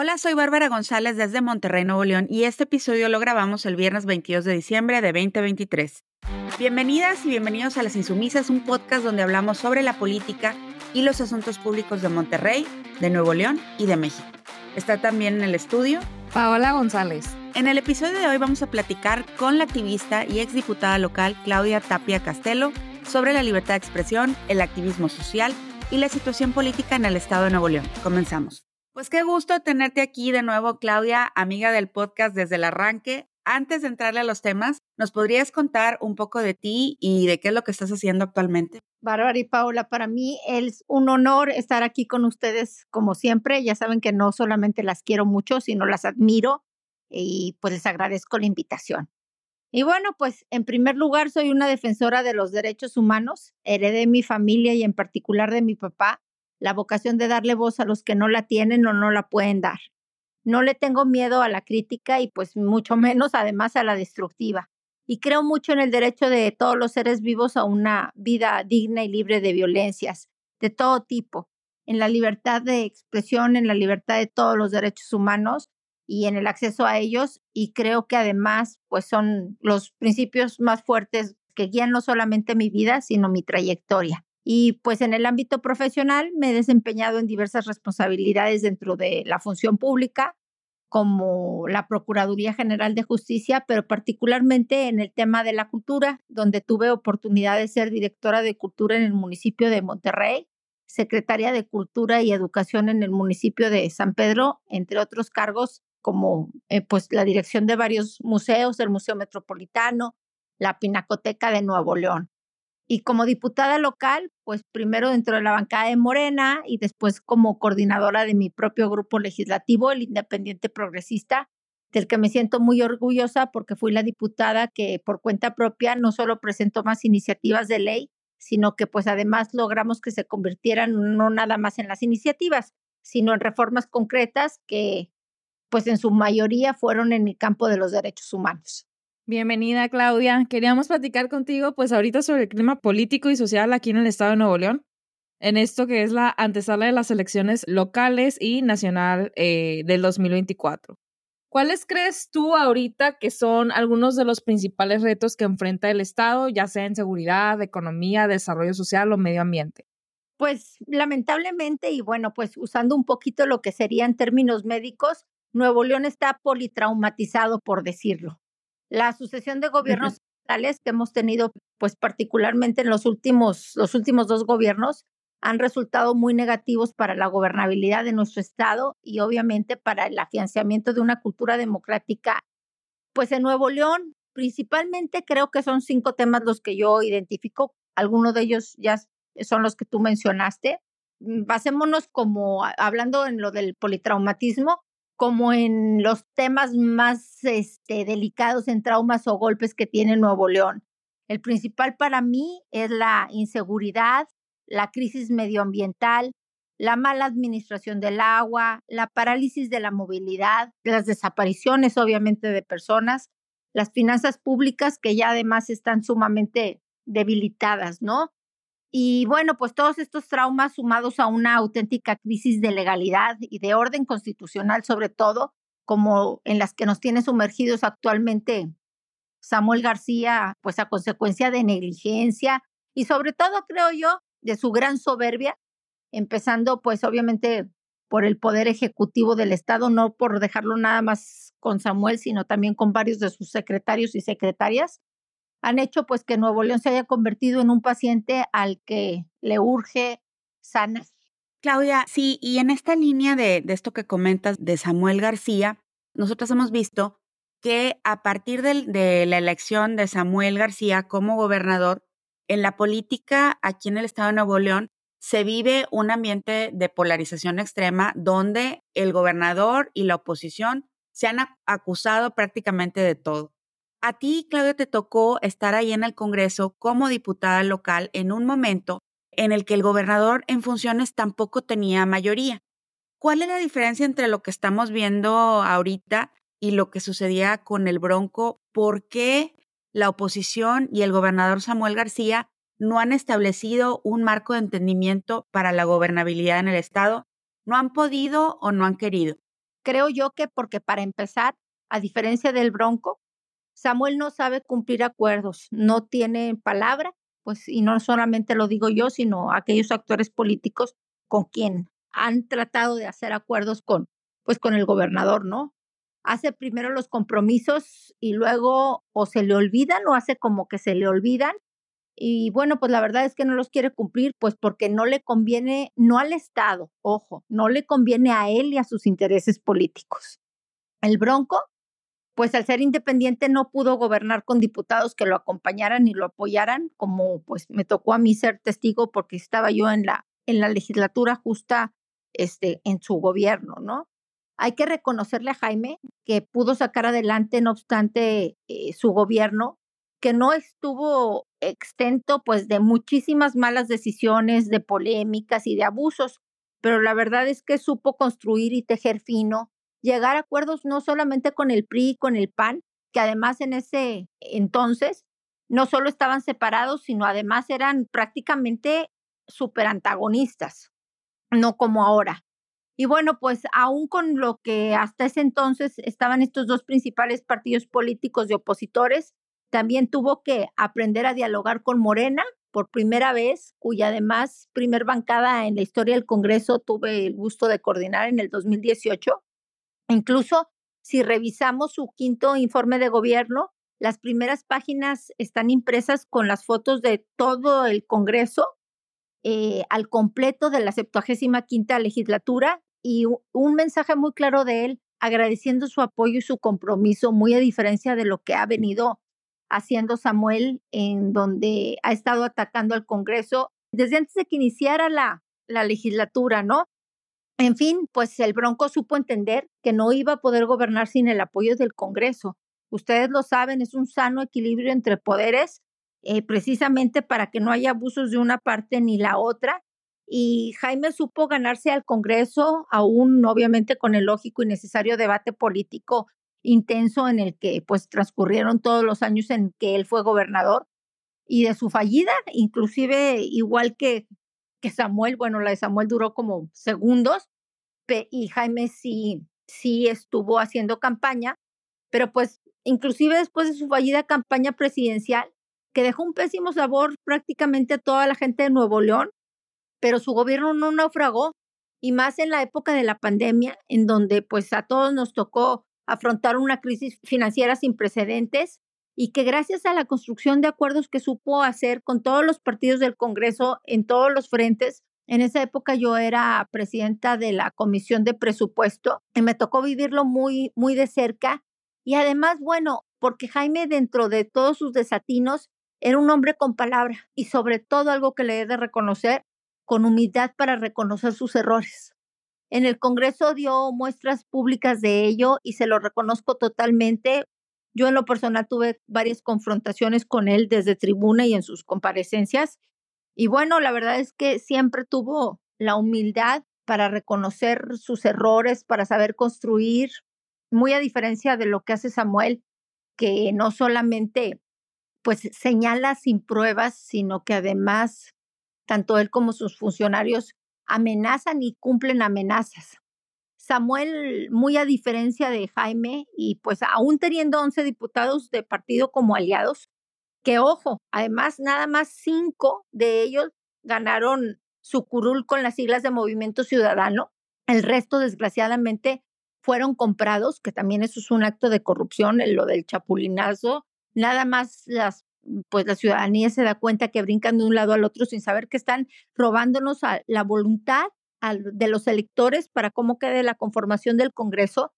Hola, soy Bárbara González desde Monterrey, Nuevo León y este episodio lo grabamos el viernes 22 de diciembre de 2023. Bienvenidas y bienvenidos a Las Insumisas, un podcast donde hablamos sobre la política y los asuntos públicos de Monterrey, de Nuevo León y de México. Está también en el estudio Paola González. En el episodio de hoy vamos a platicar con la activista y exdiputada local Claudia Tapia Castelo sobre la libertad de expresión, el activismo social y la situación política en el estado de Nuevo León. Comenzamos. Pues qué gusto tenerte aquí de nuevo, Claudia, amiga del podcast desde el arranque. Antes de entrarle a los temas, ¿nos podrías contar un poco de ti y de qué es lo que estás haciendo actualmente? Bárbara y Paula, para mí es un honor estar aquí con ustedes como siempre. Ya saben que no solamente las quiero mucho, sino las admiro y pues les agradezco la invitación. Y bueno, pues en primer lugar soy una defensora de los derechos humanos. Heredé mi familia y en particular de mi papá la vocación de darle voz a los que no la tienen o no la pueden dar. No le tengo miedo a la crítica y pues mucho menos además a la destructiva. Y creo mucho en el derecho de todos los seres vivos a una vida digna y libre de violencias, de todo tipo, en la libertad de expresión, en la libertad de todos los derechos humanos y en el acceso a ellos. Y creo que además pues son los principios más fuertes que guían no solamente mi vida, sino mi trayectoria. Y pues en el ámbito profesional me he desempeñado en diversas responsabilidades dentro de la función pública, como la Procuraduría General de Justicia, pero particularmente en el tema de la cultura, donde tuve oportunidad de ser directora de cultura en el municipio de Monterrey, secretaria de Cultura y Educación en el municipio de San Pedro, entre otros cargos como eh, pues la dirección de varios museos, el Museo Metropolitano, la Pinacoteca de Nuevo León. Y como diputada local, pues primero dentro de la bancada de Morena y después como coordinadora de mi propio grupo legislativo, el Independiente Progresista, del que me siento muy orgullosa porque fui la diputada que por cuenta propia no solo presentó más iniciativas de ley, sino que pues además logramos que se convirtieran no nada más en las iniciativas, sino en reformas concretas que pues en su mayoría fueron en el campo de los derechos humanos. Bienvenida, Claudia. Queríamos platicar contigo, pues ahorita sobre el clima político y social aquí en el estado de Nuevo León, en esto que es la antesala de las elecciones locales y nacional eh, del 2024. ¿Cuáles crees tú ahorita que son algunos de los principales retos que enfrenta el Estado, ya sea en seguridad, economía, desarrollo social o medio ambiente? Pues lamentablemente, y bueno, pues usando un poquito lo que serían términos médicos, Nuevo León está politraumatizado, por decirlo. La sucesión de gobiernos estatales que hemos tenido, pues particularmente en los últimos, los últimos dos gobiernos, han resultado muy negativos para la gobernabilidad de nuestro Estado y obviamente para el afianzamiento de una cultura democrática. Pues en Nuevo León, principalmente creo que son cinco temas los que yo identifico. Algunos de ellos ya son los que tú mencionaste. Basémonos como hablando en lo del politraumatismo, como en los temas más este, delicados en traumas o golpes que tiene Nuevo León. El principal para mí es la inseguridad, la crisis medioambiental, la mala administración del agua, la parálisis de la movilidad, las desapariciones obviamente de personas, las finanzas públicas que ya además están sumamente debilitadas, ¿no? Y bueno, pues todos estos traumas sumados a una auténtica crisis de legalidad y de orden constitucional, sobre todo, como en las que nos tiene sumergidos actualmente Samuel García, pues a consecuencia de negligencia y sobre todo, creo yo, de su gran soberbia, empezando pues obviamente por el poder ejecutivo del Estado, no por dejarlo nada más con Samuel, sino también con varios de sus secretarios y secretarias, han hecho pues que Nuevo León se haya convertido en un paciente al que le urge sanar. Claudia, sí, y en esta línea de, de esto que comentas de Samuel García, nosotros hemos visto que a partir de, de la elección de Samuel García como gobernador, en la política aquí en el estado de Nuevo León se vive un ambiente de polarización extrema donde el gobernador y la oposición se han acusado prácticamente de todo. A ti, Claudia, te tocó estar ahí en el Congreso como diputada local en un momento en el que el gobernador en funciones tampoco tenía mayoría. ¿Cuál es la diferencia entre lo que estamos viendo ahorita y lo que sucedía con el Bronco? ¿Por qué la oposición y el gobernador Samuel García no han establecido un marco de entendimiento para la gobernabilidad en el Estado? ¿No han podido o no han querido? Creo yo que porque para empezar, a diferencia del Bronco, Samuel no sabe cumplir acuerdos, no tiene palabra, pues y no solamente lo digo yo, sino aquellos actores políticos con quien han tratado de hacer acuerdos con pues con el gobernador, ¿no? Hace primero los compromisos y luego o se le olvidan o hace como que se le olvidan y bueno, pues la verdad es que no los quiere cumplir, pues porque no le conviene, no al Estado, ojo, no le conviene a él y a sus intereses políticos. El Bronco pues al ser independiente no pudo gobernar con diputados que lo acompañaran y lo apoyaran, como pues me tocó a mí ser testigo porque estaba yo en la, en la legislatura justa este, en su gobierno, ¿no? Hay que reconocerle a Jaime que pudo sacar adelante, no obstante, eh, su gobierno, que no estuvo extento pues de muchísimas malas decisiones, de polémicas y de abusos, pero la verdad es que supo construir y tejer fino, llegar a acuerdos no solamente con el PRI, con el PAN, que además en ese entonces no solo estaban separados, sino además eran prácticamente súper antagonistas, no como ahora. Y bueno, pues aún con lo que hasta ese entonces estaban estos dos principales partidos políticos de opositores, también tuvo que aprender a dialogar con Morena por primera vez, cuya además primer bancada en la historia del Congreso tuve el gusto de coordinar en el 2018. Incluso si revisamos su quinto informe de gobierno, las primeras páginas están impresas con las fotos de todo el Congreso eh, al completo de la 75 quinta legislatura y un mensaje muy claro de él agradeciendo su apoyo y su compromiso, muy a diferencia de lo que ha venido haciendo Samuel, en donde ha estado atacando al Congreso desde antes de que iniciara la legislatura, ¿no? En fin, pues el Bronco supo entender que no iba a poder gobernar sin el apoyo del Congreso. Ustedes lo saben, es un sano equilibrio entre poderes, eh, precisamente para que no haya abusos de una parte ni la otra. Y Jaime supo ganarse al Congreso, aún obviamente con el lógico y necesario debate político intenso en el que pues transcurrieron todos los años en que él fue gobernador y de su fallida, inclusive igual que que Samuel, bueno, la de Samuel duró como segundos y Jaime sí, sí estuvo haciendo campaña, pero pues inclusive después de su fallida campaña presidencial, que dejó un pésimo sabor prácticamente a toda la gente de Nuevo León, pero su gobierno no naufragó y más en la época de la pandemia, en donde pues a todos nos tocó afrontar una crisis financiera sin precedentes y que gracias a la construcción de acuerdos que supo hacer con todos los partidos del Congreso en todos los frentes, en esa época yo era presidenta de la Comisión de Presupuesto y me tocó vivirlo muy, muy de cerca. Y además, bueno, porque Jaime dentro de todos sus desatinos era un hombre con palabra y sobre todo algo que le he de reconocer, con humildad para reconocer sus errores. En el Congreso dio muestras públicas de ello y se lo reconozco totalmente. Yo en lo personal tuve varias confrontaciones con él desde tribuna y en sus comparecencias. Y bueno, la verdad es que siempre tuvo la humildad para reconocer sus errores, para saber construir, muy a diferencia de lo que hace Samuel, que no solamente pues señala sin pruebas, sino que además tanto él como sus funcionarios amenazan y cumplen amenazas. Samuel, muy a diferencia de Jaime, y pues aún teniendo 11 diputados de partido como aliados, que ojo, además nada más cinco de ellos ganaron su curul con las siglas de Movimiento Ciudadano, el resto desgraciadamente fueron comprados, que también eso es un acto de corrupción, lo del chapulinazo, nada más las pues la ciudadanía se da cuenta que brincan de un lado al otro sin saber que están robándonos a la voluntad de los electores para cómo quede la conformación del Congreso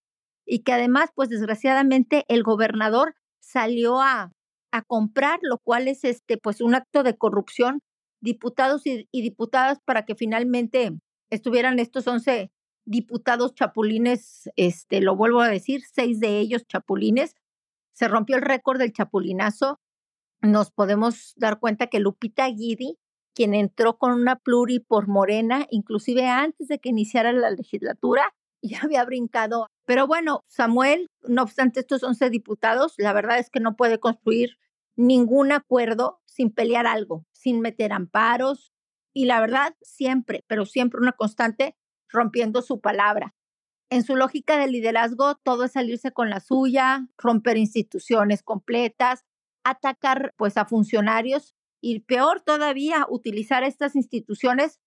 y que además, pues desgraciadamente, el gobernador salió a, a comprar, lo cual es este, pues un acto de corrupción, diputados y, diputadas para que finalmente estuvieran estos 11 diputados chapulines, este, lo vuelvo a decir, seis de ellos chapulines. Se rompió el récord del chapulinazo. Nos podemos dar cuenta que Lupita Guidi quien entró con una pluri por Morena, inclusive antes de que iniciara la legislatura, ya había brincado. Pero bueno, Samuel, no obstante estos 11 diputados, la verdad es que no puede construir ningún acuerdo sin pelear algo, sin meter amparos y la verdad siempre, pero siempre una constante rompiendo su palabra. en su lógica de liderazgo, todo es salirse con la suya, romper instituciones completas, atacar pues a funcionarios y peor todavía, utilizar estas instituciones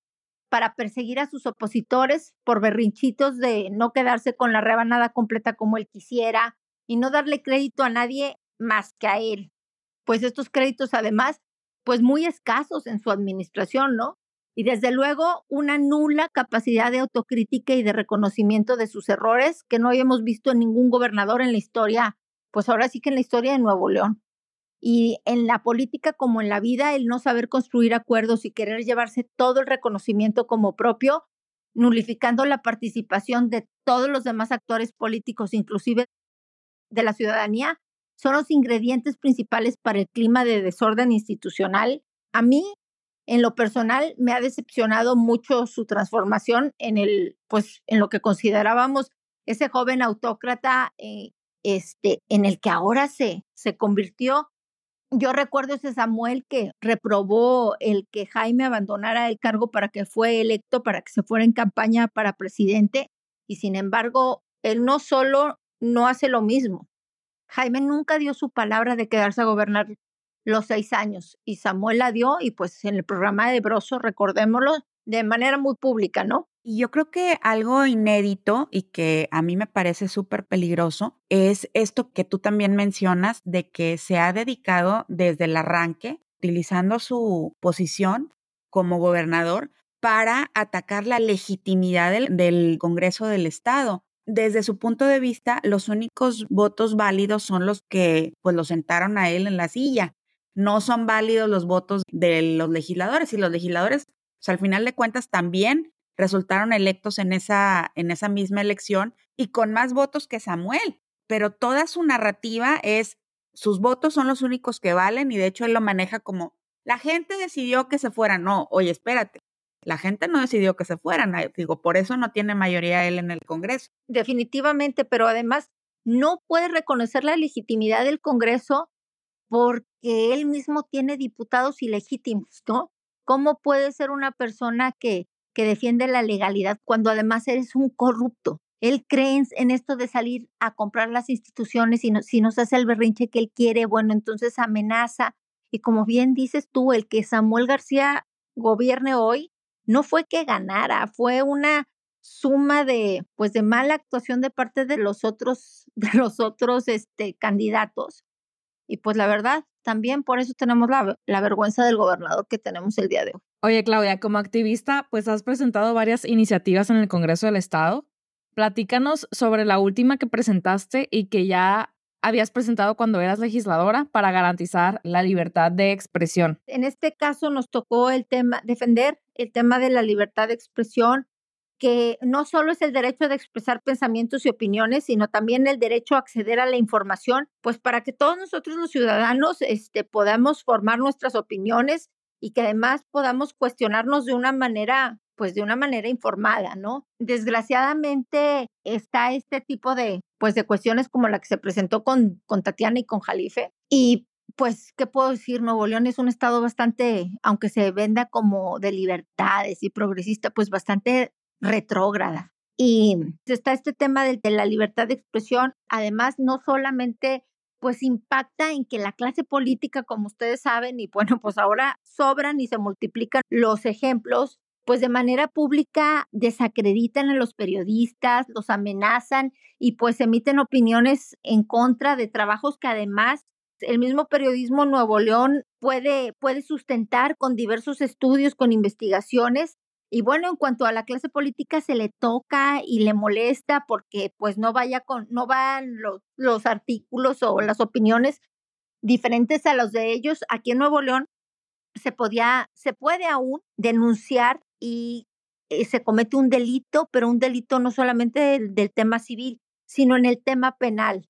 para perseguir a sus opositores por berrinchitos de no quedarse con la rebanada completa como él quisiera y no darle crédito a nadie más que a él. Pues estos créditos además, pues muy escasos en su administración, ¿no? Y desde luego una nula capacidad de autocrítica y de reconocimiento de sus errores que no habíamos visto en ningún gobernador en la historia, pues ahora sí que en la historia de Nuevo León. Y en la política como en la vida, el no saber construir acuerdos y querer llevarse todo el reconocimiento como propio, nulificando la participación de todos los demás actores políticos, inclusive de la ciudadanía, son los ingredientes principales para el clima de desorden institucional. A mí, en lo personal, me ha decepcionado mucho su transformación en el, pues, en lo que considerábamos ese joven autócrata, eh, este, en el que ahora se, se convirtió yo recuerdo ese Samuel que reprobó el que Jaime abandonara el cargo para que fue electo, para que se fuera en campaña para presidente, y sin embargo, él no solo no hace lo mismo. Jaime nunca dio su palabra de quedarse a gobernar los seis años, y Samuel la dio, y pues en el programa de Broso, recordémoslo, de manera muy pública, ¿no? Y yo creo que algo inédito y que a mí me parece súper peligroso es esto que tú también mencionas de que se ha dedicado desde el arranque, utilizando su posición como gobernador para atacar la legitimidad del, del Congreso del Estado. Desde su punto de vista, los únicos votos válidos son los que pues lo sentaron a él en la silla. No son válidos los votos de los legisladores y los legisladores, pues, al final de cuentas también resultaron electos en esa, en esa misma elección y con más votos que Samuel. Pero toda su narrativa es, sus votos son los únicos que valen y de hecho él lo maneja como, la gente decidió que se fuera. No, oye, espérate, la gente no decidió que se fueran. Digo, por eso no tiene mayoría él en el Congreso. Definitivamente, pero además no puede reconocer la legitimidad del Congreso porque él mismo tiene diputados ilegítimos, ¿no? ¿Cómo puede ser una persona que que defiende la legalidad cuando además eres un corrupto. Él cree en esto de salir a comprar las instituciones y no, si nos hace el berrinche que él quiere, bueno, entonces amenaza. Y como bien dices tú, el que Samuel García gobierne hoy no fue que ganara, fue una suma de pues de mala actuación de parte de los otros de los otros este candidatos y pues la verdad también por eso tenemos la, la vergüenza del gobernador que tenemos el día de hoy Oye, Claudia, como activista, pues has presentado varias iniciativas en el Congreso del Estado. Platícanos sobre la última que presentaste y que ya habías presentado cuando eras legisladora para garantizar la libertad de expresión. En este caso nos tocó el tema, defender el tema de la libertad de expresión, que no solo es el derecho de expresar pensamientos y opiniones, sino también el derecho a acceder a la información, pues para que todos nosotros los ciudadanos este, podamos formar nuestras opiniones y que además podamos cuestionarnos de una manera pues de una manera informada, ¿no? Desgraciadamente está este tipo de pues de cuestiones como la que se presentó con, con Tatiana y con Jalife y pues, ¿qué puedo decir? Nuevo León es un estado bastante, aunque se venda como de libertades y progresista, pues bastante retrógrada. Y está este tema de, de la libertad de expresión, además no solamente pues impacta en que la clase política, como ustedes saben, y bueno, pues ahora sobran y se multiplican los ejemplos, pues de manera pública desacreditan a los periodistas, los amenazan y pues emiten opiniones en contra de trabajos que además el mismo periodismo Nuevo León puede, puede sustentar con diversos estudios, con investigaciones y bueno, en cuanto a la clase política se le toca y le molesta porque pues no vaya con, no van los, los artículos o las opiniones diferentes a los de ellos. Aquí en Nuevo León se podía, se puede aún denunciar y eh, se comete un delito, pero un delito no solamente del, del tema civil, sino en el tema penal.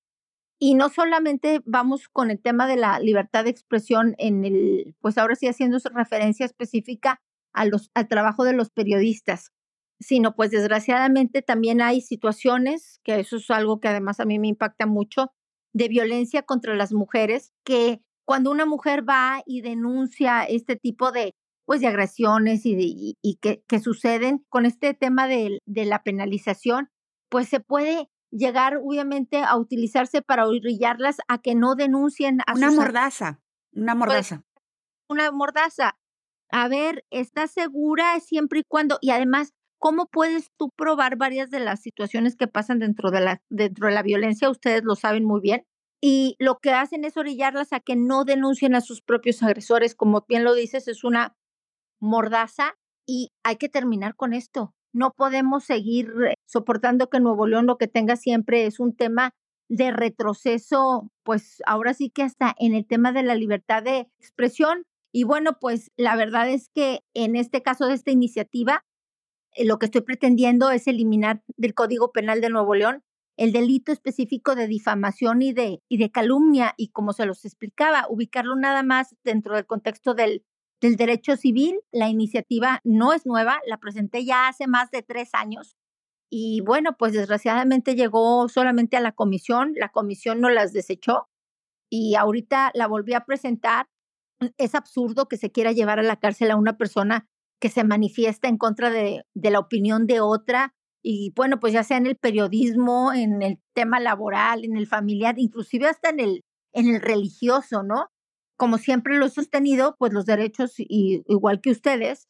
Y no solamente vamos con el tema de la libertad de expresión en el, pues ahora sí haciendo referencia específica los, al trabajo de los periodistas, sino pues desgraciadamente también hay situaciones, que eso es algo que además a mí me impacta mucho, de violencia contra las mujeres, que cuando una mujer va y denuncia este tipo de pues de agresiones y, y, que, que, suceden con este tema de, de la penalización, pues se puede llegar obviamente a utilizarse para orillarlas a que no denuncien a una mordaza, una pues, mordaza. una mordaza. A ver, ¿estás segura siempre y cuando? Y además, ¿cómo puedes tú probar varias de las situaciones que pasan dentro de la, dentro de la violencia? Ustedes lo saben muy bien. Y lo que hacen es orillarlas a que no denuncien a sus propios agresores. Como bien lo dices, es una mordaza y hay que terminar con esto. No podemos seguir eh, soportando que Nuevo León lo que tenga siempre es un tema de retroceso, pues ahora sí que hasta en el tema de la libertad de expresión. Y bueno, pues la verdad es que en este caso de esta iniciativa, eh, lo que estoy pretendiendo es eliminar del Código Penal de Nuevo León el delito específico de difamación y de, y de calumnia, y como se los explicaba, ubicarlo nada más dentro del contexto del del derecho civil. La iniciativa no es nueva, la presenté ya hace más de tres años y bueno, pues desgraciadamente llegó solamente a la comisión, la comisión no las desechó y ahorita la volví a presentar. Es absurdo que se quiera llevar a la cárcel a una persona que se manifiesta en contra de, de la opinión de otra y bueno, pues ya sea en el periodismo, en el tema laboral, en el familiar, inclusive hasta en el, en el religioso, ¿no? como siempre lo he sostenido, pues los derechos, y, igual que ustedes,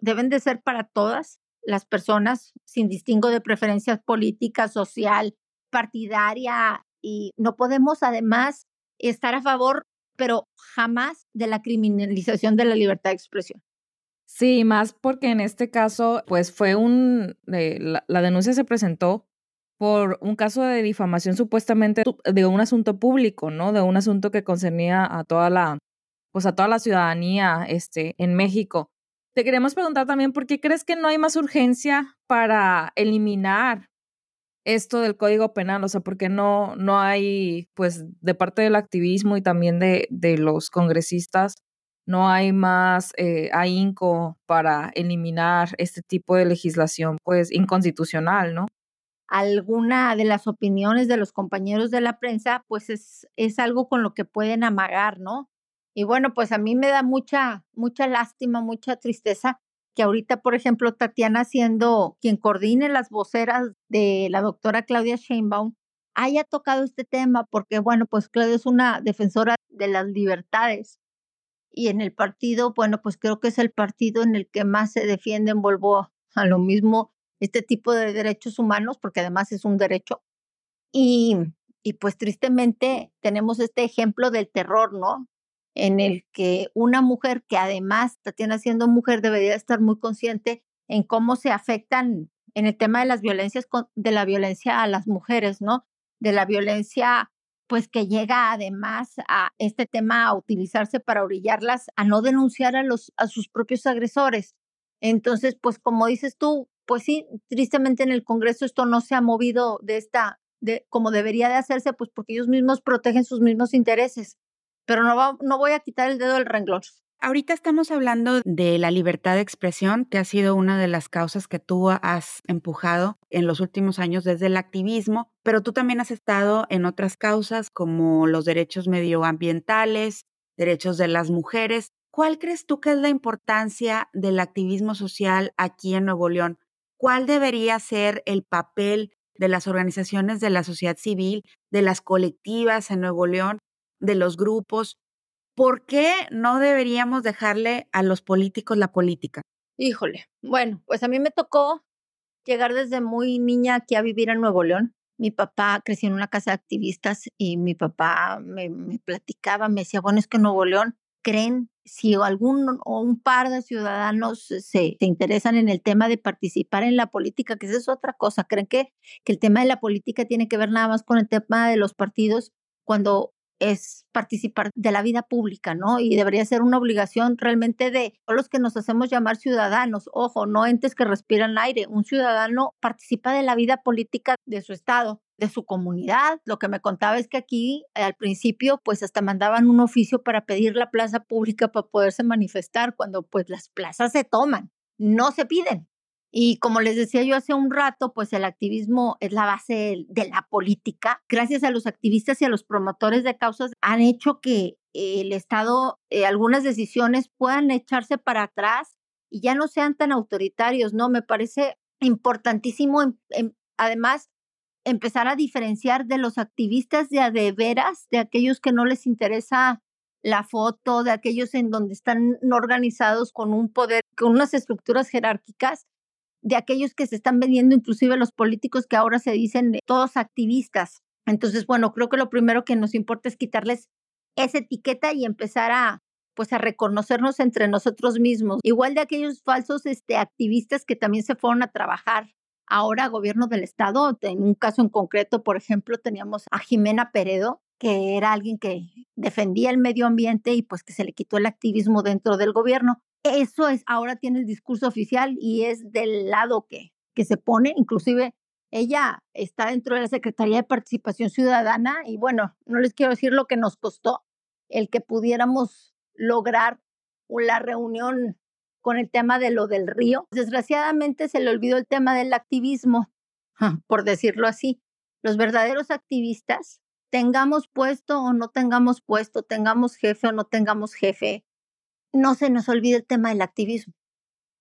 deben de ser para todas las personas, sin distingo de preferencias política, social, partidaria, y no podemos además estar a favor, pero jamás de la criminalización de la libertad de expresión. Sí, más porque en este caso, pues fue un, eh, la, denuncia se presentó por un caso de difamación supuestamente de un asunto público, ¿no? De un asunto que concernía a toda la, pues a toda la ciudadanía este, en México. Te queremos preguntar también por qué crees que no hay más urgencia para eliminar esto del Código Penal, o sea, por qué no, no hay, pues, de parte del activismo y también de, de los congresistas, no hay más eh, ahínco para eliminar este tipo de legislación, pues, inconstitucional, ¿no? alguna de las opiniones de los compañeros de la prensa, pues es, es algo con lo que pueden amagar, ¿no? Y bueno, pues a mí me da mucha, mucha lástima, mucha tristeza que ahorita, por ejemplo, Tatiana siendo quien coordine las voceras de la doctora Claudia Sheinbaum, haya tocado este tema, porque bueno, pues Claudia es una defensora de las libertades. Y en el partido, bueno, pues creo que es el partido en el que más se defienden, vuelvo a lo mismo, este tipo de derechos humanos, porque además es un derecho. Y, y pues tristemente tenemos este ejemplo del terror, ¿no? En el que una mujer que además, Tatiana siendo mujer, debería estar muy consciente en cómo se afectan en el tema de las violencias, de la violencia a las mujeres, ¿no? De la violencia, pues que llega además a este tema a utilizarse para orillarlas a no denunciar a, los, a sus propios agresores. Entonces, pues como dices tú, pues sí, tristemente en el Congreso esto no se ha movido de esta, de como debería de hacerse, pues porque ellos mismos protegen sus mismos intereses. Pero no, no voy a quitar el dedo del renglón. Ahorita estamos hablando de la libertad de expresión, que ha sido una de las causas que tú has empujado en los últimos años desde el activismo, pero tú también has estado en otras causas como los derechos medioambientales, derechos de las mujeres. ¿Cuál crees tú que es la importancia del activismo social aquí en Nuevo León? cuál debería ser el papel de las organizaciones de la sociedad civil, de las colectivas en Nuevo León, de los grupos. ¿Por qué no deberíamos dejarle a los políticos la política? Híjole, bueno, pues a mí me tocó llegar desde muy niña aquí a vivir en Nuevo León. Mi papá creció en una casa de activistas y mi papá me, platicaba, me decía, bueno, es que Nuevo León creen si algún o un par de ciudadanos se, se, interesan en el tema de participar en la política, que esa es otra cosa, creen que, que el tema de la política tiene que ver nada más con el tema de los partidos cuando es participar de la vida pública, ¿no? Y debería ser una obligación realmente de los que nos hacemos llamar ciudadanos, ojo, no entes que respiran aire, un ciudadano participa de la vida política de su estado de su comunidad. Lo que me contaba es que aquí al principio pues hasta mandaban un oficio para pedir la plaza pública para poderse manifestar cuando pues las plazas se toman, no se piden. Y como les decía yo hace un rato, pues el activismo es la base de la política. Gracias a los activistas y a los promotores de causas han hecho que el Estado, eh, algunas decisiones puedan echarse para atrás y ya no sean tan autoritarios, ¿no? Me parece importantísimo, además, empezar a diferenciar de los activistas de a de veras, de aquellos que no les interesa la foto, de aquellos en donde están organizados con un poder, con unas estructuras jerárquicas, de aquellos que se están vendiendo, inclusive los políticos que ahora se dicen todos activistas. Entonces, bueno, creo que lo primero que nos importa es quitarles esa etiqueta y empezar a pues a reconocernos entre nosotros mismos. Igual de aquellos falsos este, activistas que también se fueron a trabajar ahora gobierno del estado. En un caso en concreto, por ejemplo, teníamos a Jimena Peredo, que era alguien que defendía el medio ambiente y pues que se le quitó el activismo dentro del gobierno. Eso es, ahora tiene el discurso oficial y es del lado que, que se pone, inclusive ella está dentro de la Secretaría de Participación Ciudadana y bueno, no les quiero decir lo que nos costó el que pudiéramos lograr la reunión con el tema de lo del río. Desgraciadamente se le olvidó el tema del activismo, por decirlo así. Los verdaderos activistas, tengamos puesto o no tengamos puesto, tengamos jefe o no tengamos jefe, no se nos olvide el tema del activismo.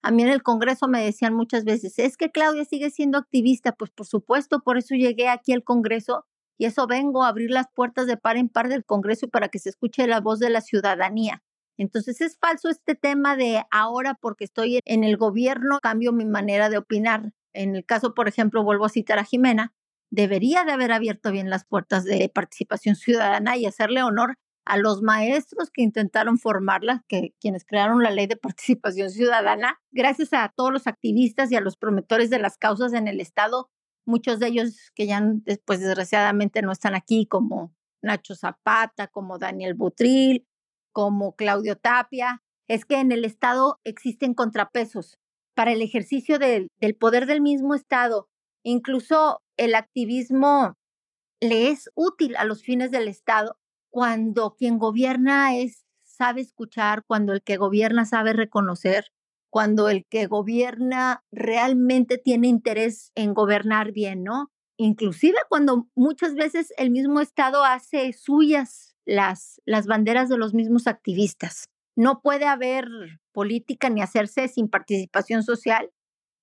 A mí en el Congreso me decían muchas veces, es que Claudia sigue siendo activista. Pues por supuesto, por eso llegué aquí al Congreso y eso vengo a abrir las puertas de par en par del Congreso para que se escuche la voz de la ciudadanía. Entonces es falso este tema de ahora porque estoy en el gobierno, cambio mi manera de opinar. En el caso, por ejemplo, vuelvo a citar a Jimena, debería de haber abierto bien las puertas de participación ciudadana y hacerle honor a los maestros que intentaron formarla, que quienes crearon la ley de participación ciudadana, gracias a todos los activistas y a los promotores de las causas en el Estado, muchos de ellos que ya después desgraciadamente no están aquí, como Nacho Zapata, como Daniel Butril, como Claudio Tapia, es que en el Estado existen contrapesos para el ejercicio del, del poder del mismo Estado. Incluso el activismo le es útil a los fines del Estado cuando quien gobierna es sabe escuchar, cuando el que gobierna sabe reconocer, cuando el que gobierna realmente tiene interés en gobernar bien, ¿no? Inclusive cuando muchas veces el mismo Estado hace suyas las, las banderas de los mismos activistas. No puede haber política ni hacerse sin participación social.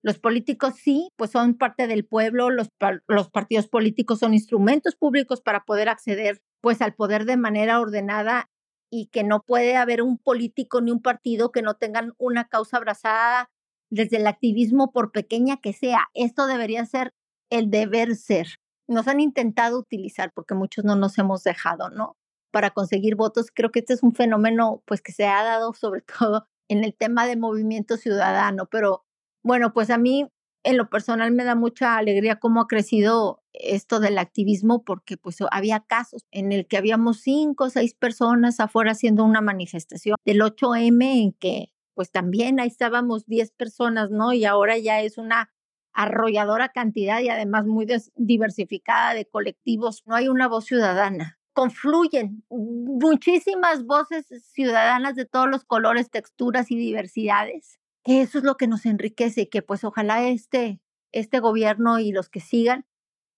Los políticos sí, pues son parte del pueblo, los, los partidos políticos son instrumentos públicos para poder acceder pues al poder de manera ordenada y que no puede haber un político ni un partido que no tengan una causa abrazada desde el activismo por pequeña que sea. Esto debería ser el deber ser. Nos han intentado utilizar porque muchos no nos hemos dejado, ¿no? Para conseguir votos. Creo que este es un fenómeno pues que se ha dado sobre todo en el tema de movimiento ciudadano, pero bueno, pues a mí en lo personal me da mucha alegría cómo ha crecido esto del activismo porque pues había casos en el que habíamos cinco o seis personas afuera haciendo una manifestación del 8M en que pues también ahí estábamos 10 personas, ¿no? Y ahora ya es una arrolladora cantidad y además muy diversificada de colectivos. No hay una voz ciudadana. Confluyen muchísimas voces ciudadanas de todos los colores, texturas y diversidades. Eso es lo que nos enriquece y que pues ojalá este, este gobierno y los que sigan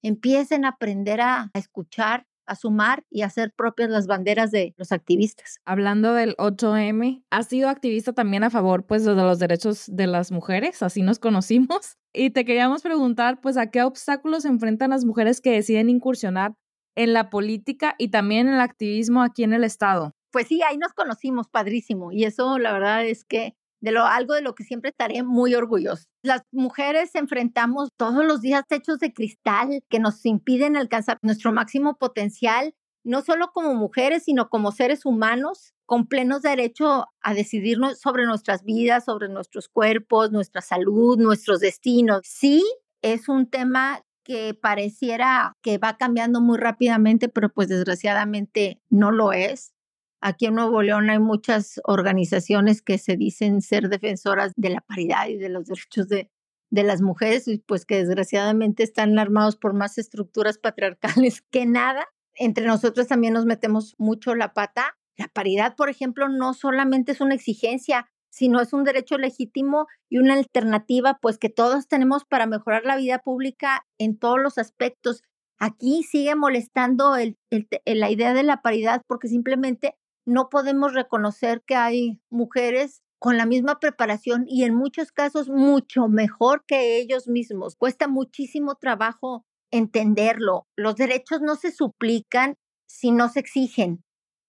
empiecen a aprender a, escuchar, a sumar y a hacer propias las banderas de los activistas. Hablando del 8M, ¿has sido activista también a favor pues de los derechos de las mujeres? Así nos conocimos. Y te queríamos preguntar pues a qué obstáculos se enfrentan las mujeres que deciden incursionar en la política y también en el activismo aquí en el estado. Pues sí, ahí nos conocimos, padrísimo. Y eso la verdad es que de lo, algo de lo que siempre estaré muy orgulloso. Las mujeres enfrentamos todos los días techos de cristal que nos impiden alcanzar nuestro máximo potencial, no solo como mujeres, sino como seres humanos con plenos derecho a decidirnos sobre nuestras vidas, sobre nuestros cuerpos, nuestra salud, nuestros destinos. Sí, es un tema que pareciera que va cambiando muy rápidamente, pero pues desgraciadamente no lo es. Aquí en Nuevo León hay muchas organizaciones que se dicen ser defensoras de la paridad y de los derechos de, de las mujeres, y pues que desgraciadamente están armados por más estructuras patriarcales que nada. Entre nosotros también nos metemos mucho la pata. La paridad, por ejemplo, no solamente es una exigencia, sino es un derecho legítimo y una alternativa, pues que todos tenemos para mejorar la vida pública en todos los aspectos. Aquí sigue molestando el, la idea de la paridad porque simplemente no podemos reconocer que hay mujeres con la misma preparación y en muchos casos mucho mejor que ellos mismos. Cuesta muchísimo trabajo entenderlo. Los derechos no se suplican si no se exigen.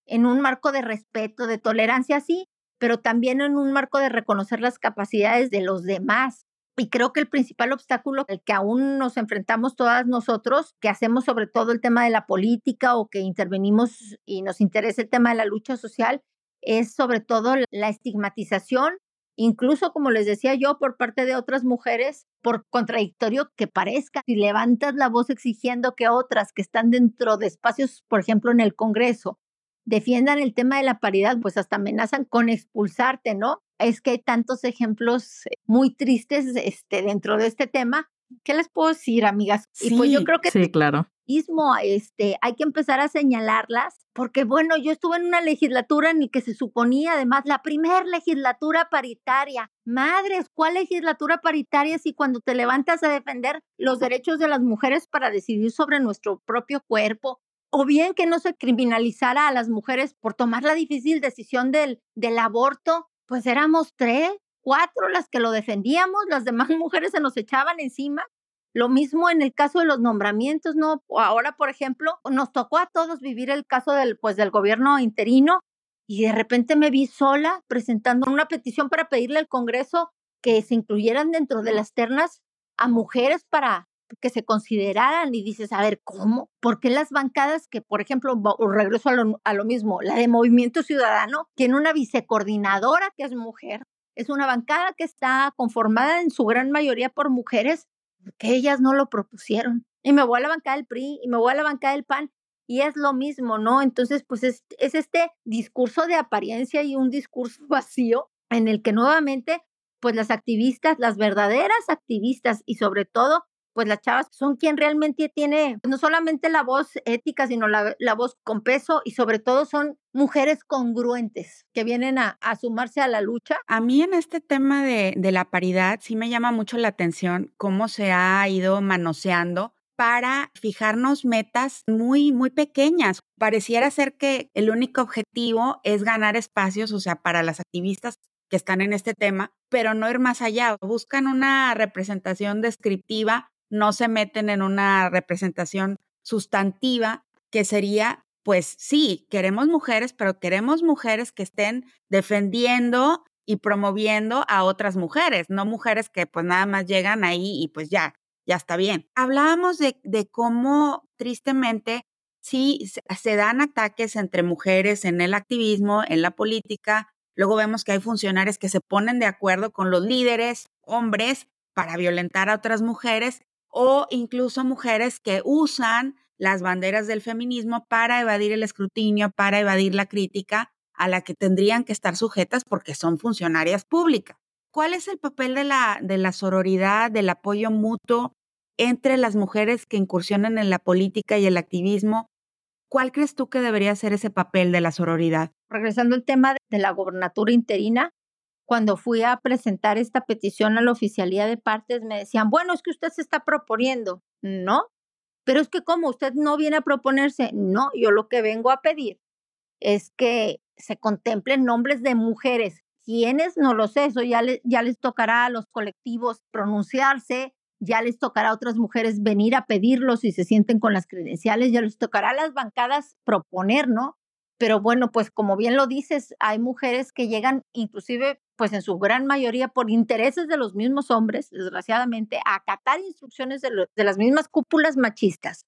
En un marco de respeto, de tolerancia, sí, pero también en un marco de reconocer las capacidades de los demás. Y creo que el principal obstáculo el que aún nos enfrentamos todas nosotros, que hacemos sobre todo el tema de la política o que intervenimos y nos interesa el tema de la lucha social, es sobre todo la estigmatización, incluso como les decía yo, por parte de otras mujeres, por contradictorio que parezca, si levantas la voz exigiendo que otras que están dentro de espacios, por ejemplo, en el Congreso, defiendan el tema de la paridad, pues hasta amenazan con expulsarte, ¿no? Es que hay tantos ejemplos muy tristes este, dentro de este tema. ¿Qué les puedo decir, amigas? y pues yo creo que sí, claro. Mismo, este, hay que empezar a señalarlas, porque bueno, yo estuve en una legislatura en la que se suponía, además, la primera legislatura paritaria. Madres, ¿cuál legislatura paritaria si cuando te levantas a defender los derechos de las mujeres para decidir sobre nuestro propio cuerpo, o bien que no se criminalizara a las mujeres por tomar la difícil decisión del, del aborto, pues éramos tres, cuatro las que lo defendíamos, las demás mujeres se nos echaban encima. Lo mismo en el caso de los nombramientos, ¿no? Ahora, por ejemplo, nos tocó a todos vivir el caso del, pues, del gobierno interino y de repente me vi sola presentando una petición para pedirle al Congreso que se incluyeran dentro de las ternas a mujeres para que se consideraran y dices, a ver, ¿cómo? ¿Por qué las bancadas que, por ejemplo, regreso a lo, a lo mismo, la de Movimiento Ciudadano tiene una vicecoordinadora que es mujer? Es una bancada que está conformada en su gran mayoría por mujeres que ellas no lo propusieron. Y me voy a la bancada del PRI y me voy a la bancada del PAN y es lo mismo, ¿no? Entonces, pues es, es este discurso de apariencia y un discurso vacío en el que nuevamente, pues las activistas, las verdaderas activistas y sobre todo pues las chavas son quien realmente tiene no solamente la voz ética, sino la, voz con peso y sobre todo son mujeres congruentes que vienen a, sumarse a la lucha. A mí en este tema de, de la paridad sí me llama mucho la atención cómo se ha ido manoseando para fijarnos metas muy, muy pequeñas. Pareciera ser que el único objetivo es ganar espacios, o sea, para las activistas que están en este tema, pero no ir más allá. Buscan una representación descriptiva no se meten en una representación sustantiva que sería, pues sí, queremos mujeres, pero queremos mujeres que estén defendiendo y promoviendo a otras mujeres, no mujeres que pues nada más llegan ahí y pues ya, ya está bien. Hablábamos de, de cómo tristemente sí se dan ataques entre mujeres en el activismo, en la política. Luego vemos que hay funcionarios que se ponen de acuerdo con los líderes, hombres, para violentar a otras mujeres o incluso mujeres que usan las banderas del feminismo para evadir el escrutinio, para evadir la crítica a la que tendrían que estar sujetas porque son funcionarias públicas. ¿Cuál es el papel de la, de la sororidad, del apoyo mutuo entre las mujeres que incursionan en la política y el activismo? ¿Cuál crees tú que debería ser ese papel de la sororidad? Regresando al tema de la gobernatura interina, cuando fui a presentar esta petición a la oficialía de partes, me decían, bueno, es que usted se está proponiendo. No, pero es que como usted no viene a proponerse, no, yo lo que vengo a pedir es que se contemplen nombres de mujeres. ¿Quiénes? No lo sé, eso ya, ya les tocará a los colectivos pronunciarse, ya les tocará a otras mujeres venir a pedirlos si se sienten con las credenciales, ya les tocará a las bancadas proponer, ¿no? Pero bueno, pues como bien lo dices, hay mujeres que llegan inclusive pues en su gran mayoría por intereses de los mismos hombres, desgraciadamente, a acatar instrucciones de, las mismas cúpulas machistas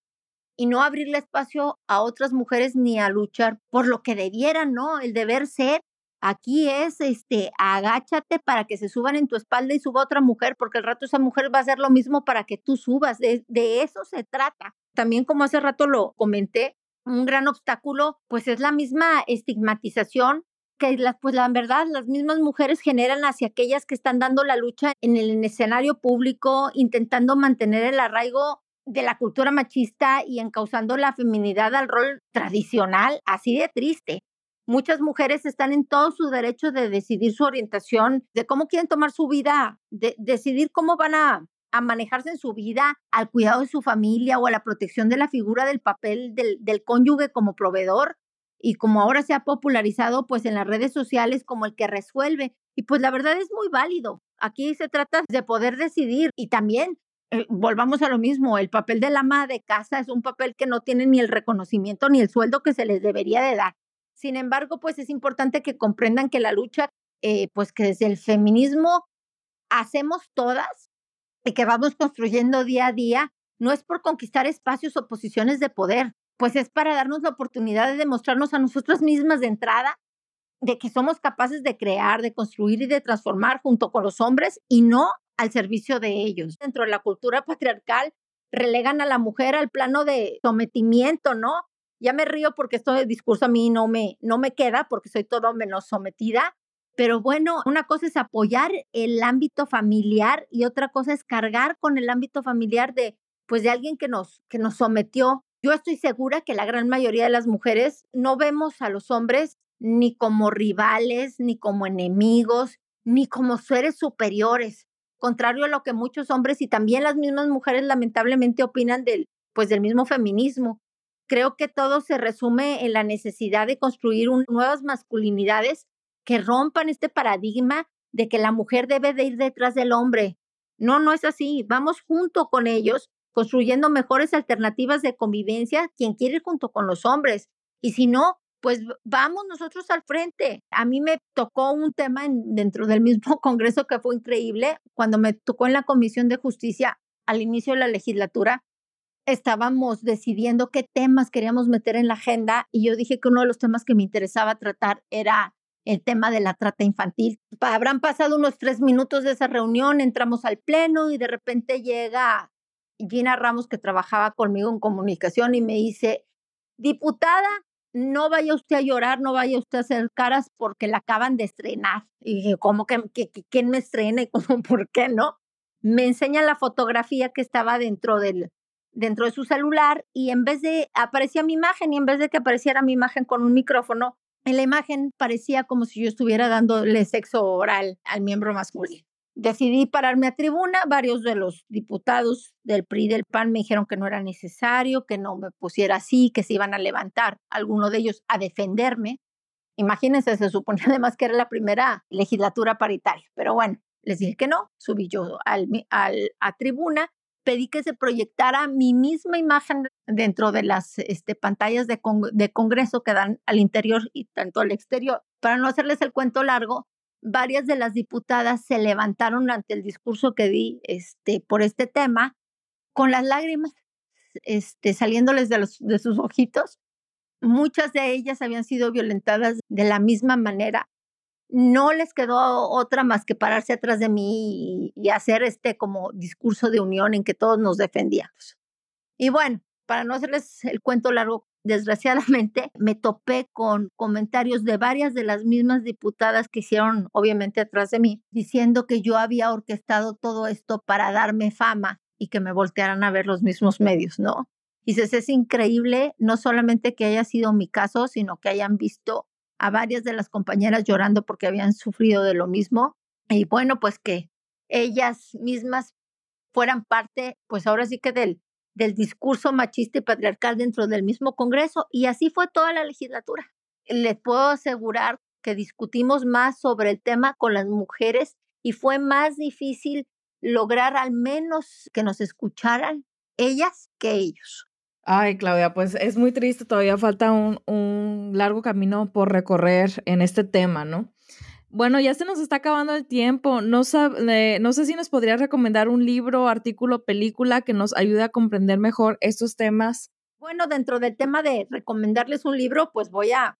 y no abrirle espacio a otras mujeres ni a luchar por lo que debieran, ¿no? El deber ser aquí es, este, agáchate para que se suban en tu espalda y suba otra mujer, porque el rato esa mujer va a hacer lo mismo para que tú subas. De, de eso se trata. También como hace rato lo comenté, un gran obstáculo, pues es la misma estigmatización que las, pues la verdad, las mismas mujeres generan hacia aquellas que están dando la lucha en el escenario público, intentando mantener el arraigo de la cultura machista y encauzando la feminidad al rol tradicional, así de triste. Muchas mujeres están en todo su derecho de decidir su orientación, de cómo quieren tomar su vida, de decidir cómo van a, a manejarse en su vida, al cuidado de su familia o a la protección de la figura del papel del, del cónyuge como proveedor y como ahora se ha popularizado pues en las redes sociales como el que resuelve. Y pues la verdad es muy válido. Aquí se trata de poder decidir y también eh, volvamos a lo mismo, el papel de la ama de casa es un papel que no tiene ni el reconocimiento ni el sueldo que se les debería de dar. Sin embargo, pues es importante que comprendan que la lucha, eh, pues que desde el feminismo hacemos todas y que vamos construyendo día a día, no es por conquistar espacios o posiciones de poder, pues es para darnos la oportunidad de demostrarnos a nosotras mismas de entrada de que somos capaces de crear, de construir y de transformar junto con los hombres y no al servicio de ellos. Dentro de la cultura patriarcal relegan a la mujer al plano de sometimiento, ¿no? Ya me río porque este discurso a mí no me, no me queda porque soy todo menos sometida, pero bueno, una cosa es apoyar el ámbito familiar y otra cosa es cargar con el ámbito familiar de pues de alguien que nos que nos sometió. Yo estoy segura que la gran mayoría de las mujeres no vemos a los hombres ni como rivales, ni como enemigos, ni como seres superiores contrario a lo que muchos hombres y también las mismas mujeres lamentablemente opinan del, pues del mismo feminismo. Creo que todo se resume en la necesidad de construir nuevas masculinidades que rompan este paradigma de que la mujer debe de ir detrás del hombre. No, no es así. Vamos junto con ellos, construyendo mejores alternativas de convivencia, quien quiere ir junto con los hombres. Y si no, pues vamos nosotros al frente. A mí me tocó un tema dentro del mismo Congreso que fue increíble. Cuando me tocó en la Comisión de Justicia al inicio de la legislatura, estábamos decidiendo qué temas queríamos meter en la agenda y yo dije que uno de los temas que me interesaba tratar era el tema de la trata infantil. Habrán pasado unos tres minutos de esa reunión, entramos al pleno y de repente llega Gina Ramos que trabajaba conmigo en comunicación y me dice, diputada, no vaya usted a llorar, no vaya usted a hacer caras porque la acaban de estrenar. Y dije, ¿cómo que, quién me estrena y cómo, por qué no? Me enseña la fotografía que estaba dentro del, dentro de su celular y en vez de aparecía mi imagen y en vez de que apareciera mi imagen con un micrófono, en la imagen parecía como si yo estuviera dándole sexo oral al miembro masculino. Decidí pararme a tribuna, varios de los diputados del PRI del PAN me dijeron que no era necesario, que no me pusiera así, que se iban a levantar, algunos de ellos a defenderme. Imagínense, se suponía además que era la primera legislatura paritaria, pero bueno, les dije que no, subí yo al, al, a tribuna, pedí que se proyectara mi misma imagen dentro de las este, pantallas de, Congreso que dan al interior y tanto al exterior. Para no hacerles el cuento largo, varias de las diputadas se levantaron ante el discurso que di este, por este tema con las lágrimas este, saliéndoles de sus ojitos. Muchas de ellas habían sido violentadas de la misma manera. No les quedó otra más que pararse atrás de mí y, hacer este como discurso de unión en que todos nos defendíamos. Y bueno, para no hacerles el cuento largo, desgraciadamente me topé con comentarios de varias de las mismas diputadas que hicieron obviamente atrás de mí, diciendo que yo había orquestado todo esto para darme fama y que me voltearan a ver los mismos medios, ¿no? Dices, es increíble no solamente que haya sido mi caso, sino que hayan visto a varias de las compañeras llorando porque habían sufrido de lo mismo. Y bueno, pues que ellas mismas fueran parte, pues ahora sí que del del discurso machista y patriarcal dentro del mismo Congreso y así fue toda la legislatura. Les puedo asegurar que discutimos más sobre el tema con las mujeres y fue más difícil lograr al menos que nos escucharan ellas que ellos. Ay, Claudia, pues es muy triste, todavía falta un, un largo camino por recorrer en este tema, ¿no? Bueno, ya se nos está acabando el tiempo. No, no sé si nos podría recomendar un libro, artículo, película que nos ayude a comprender mejor estos temas. Bueno, dentro del tema de recomendarles un libro, pues voy a,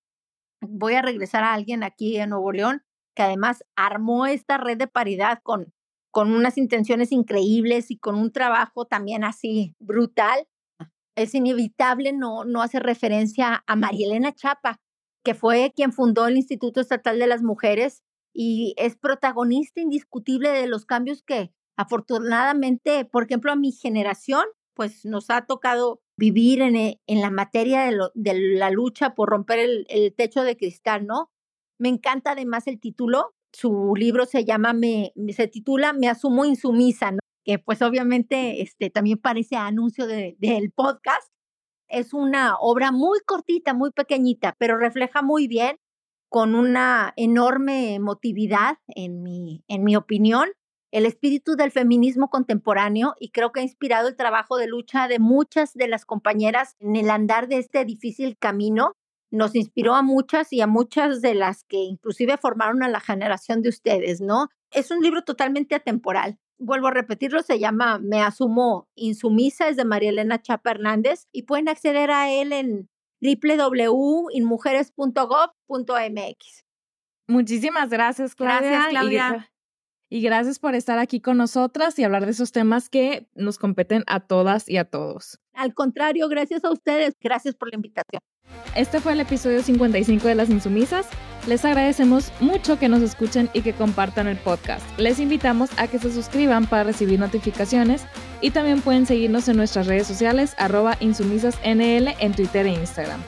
voy a regresar a alguien aquí en Nuevo León que además armó esta red de paridad con, con unas intenciones increíbles y con un trabajo también así brutal. Es inevitable no, no hacer referencia a María Elena Chapa, que fue quien fundó el Instituto Estatal de las Mujeres y es protagonista indiscutible de los cambios que afortunadamente, por ejemplo, a mi generación, pues nos ha tocado vivir en, eh, en la materia de, la lucha por romper el, techo de cristal, ¿no? Me encanta además el título. Su libro se llama, me, se titula Me asumo insumisa. Que pues obviamente este, también parece anuncio del de, podcast es una obra muy cortita, muy pequeñita, pero refleja muy bien, con una enorme emotividad, en mi, en mi opinión, el espíritu del feminismo contemporáneo y creo que ha inspirado el trabajo de lucha de muchas de las compañeras en el andar de este difícil camino. Nos inspiró a muchas y a muchas de las que inclusive formaron a la generación de ustedes, ¿no? Es un libro totalmente atemporal. Vuelvo a repetirlo, se llama Me asumo insumisa, es de María Elena Chapa Hernández y pueden acceder a él en www.inmujeres.gov.mx. Muchísimas gracias, Claudia. Gracias, Claudia. Y, y gracias por estar aquí con nosotras y hablar de esos temas que nos competen a todas y a todos. Al contrario, gracias a ustedes. Gracias por la invitación. Este fue el episodio 55 de Las Insumisas. Les agradecemos mucho que nos escuchen y que compartan el podcast. Les invitamos a que se suscriban para recibir notificaciones y también pueden seguirnos en nuestras redes sociales arroba insumisasnl en Twitter e Instagram.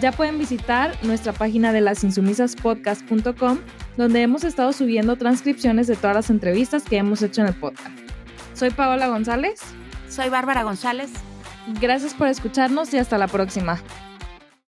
Ya pueden visitar nuestra página de lasinsumisaspodcast.com donde hemos estado subiendo transcripciones de todas las entrevistas que hemos hecho en el podcast. Soy Paola González. Soy Bárbara González. Gracias por escucharnos y hasta la próxima.